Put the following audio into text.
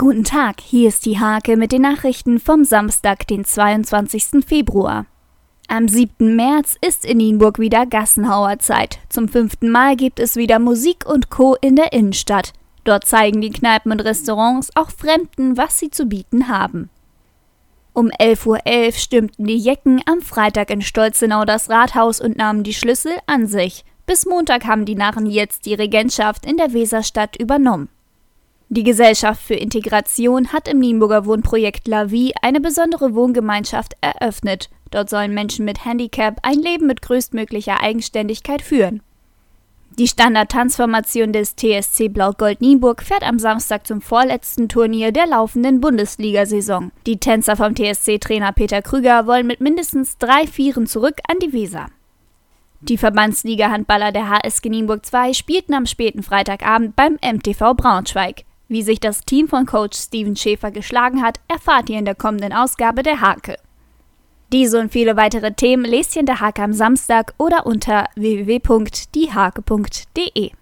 Guten Tag, hier ist die Hake mit den Nachrichten vom Samstag, den 22. Februar. Am 7. März ist in Nienburg wieder Gassenhauerzeit. Zum fünften Mal gibt es wieder Musik und Co. in der Innenstadt. Dort zeigen die Kneipen und Restaurants auch Fremden, was sie zu bieten haben. Um 11.11 Uhr .11 stimmten die Jecken am Freitag in Stolzenau das Rathaus und nahmen die Schlüssel an sich. Bis Montag haben die Narren jetzt die Regentschaft in der Weserstadt übernommen. Die Gesellschaft für Integration hat im Nienburger Wohnprojekt La Vie eine besondere Wohngemeinschaft eröffnet. Dort sollen Menschen mit Handicap ein Leben mit größtmöglicher Eigenständigkeit führen. Die Standard-Tanzformation des TSC Blau-Gold Nienburg fährt am Samstag zum vorletzten Turnier der laufenden Bundesliga-Saison. Die Tänzer vom TSC-Trainer Peter Krüger wollen mit mindestens drei Vieren zurück an die Weser. Die Verbandsliga-Handballer der HSG Nienburg 2 spielten am späten Freitagabend beim MTV Braunschweig. Wie sich das Team von Coach Steven Schäfer geschlagen hat, erfahrt ihr in der kommenden Ausgabe der Hake. Diese und viele weitere Themen lest ihr in der Hake am Samstag oder unter www.diehake.de.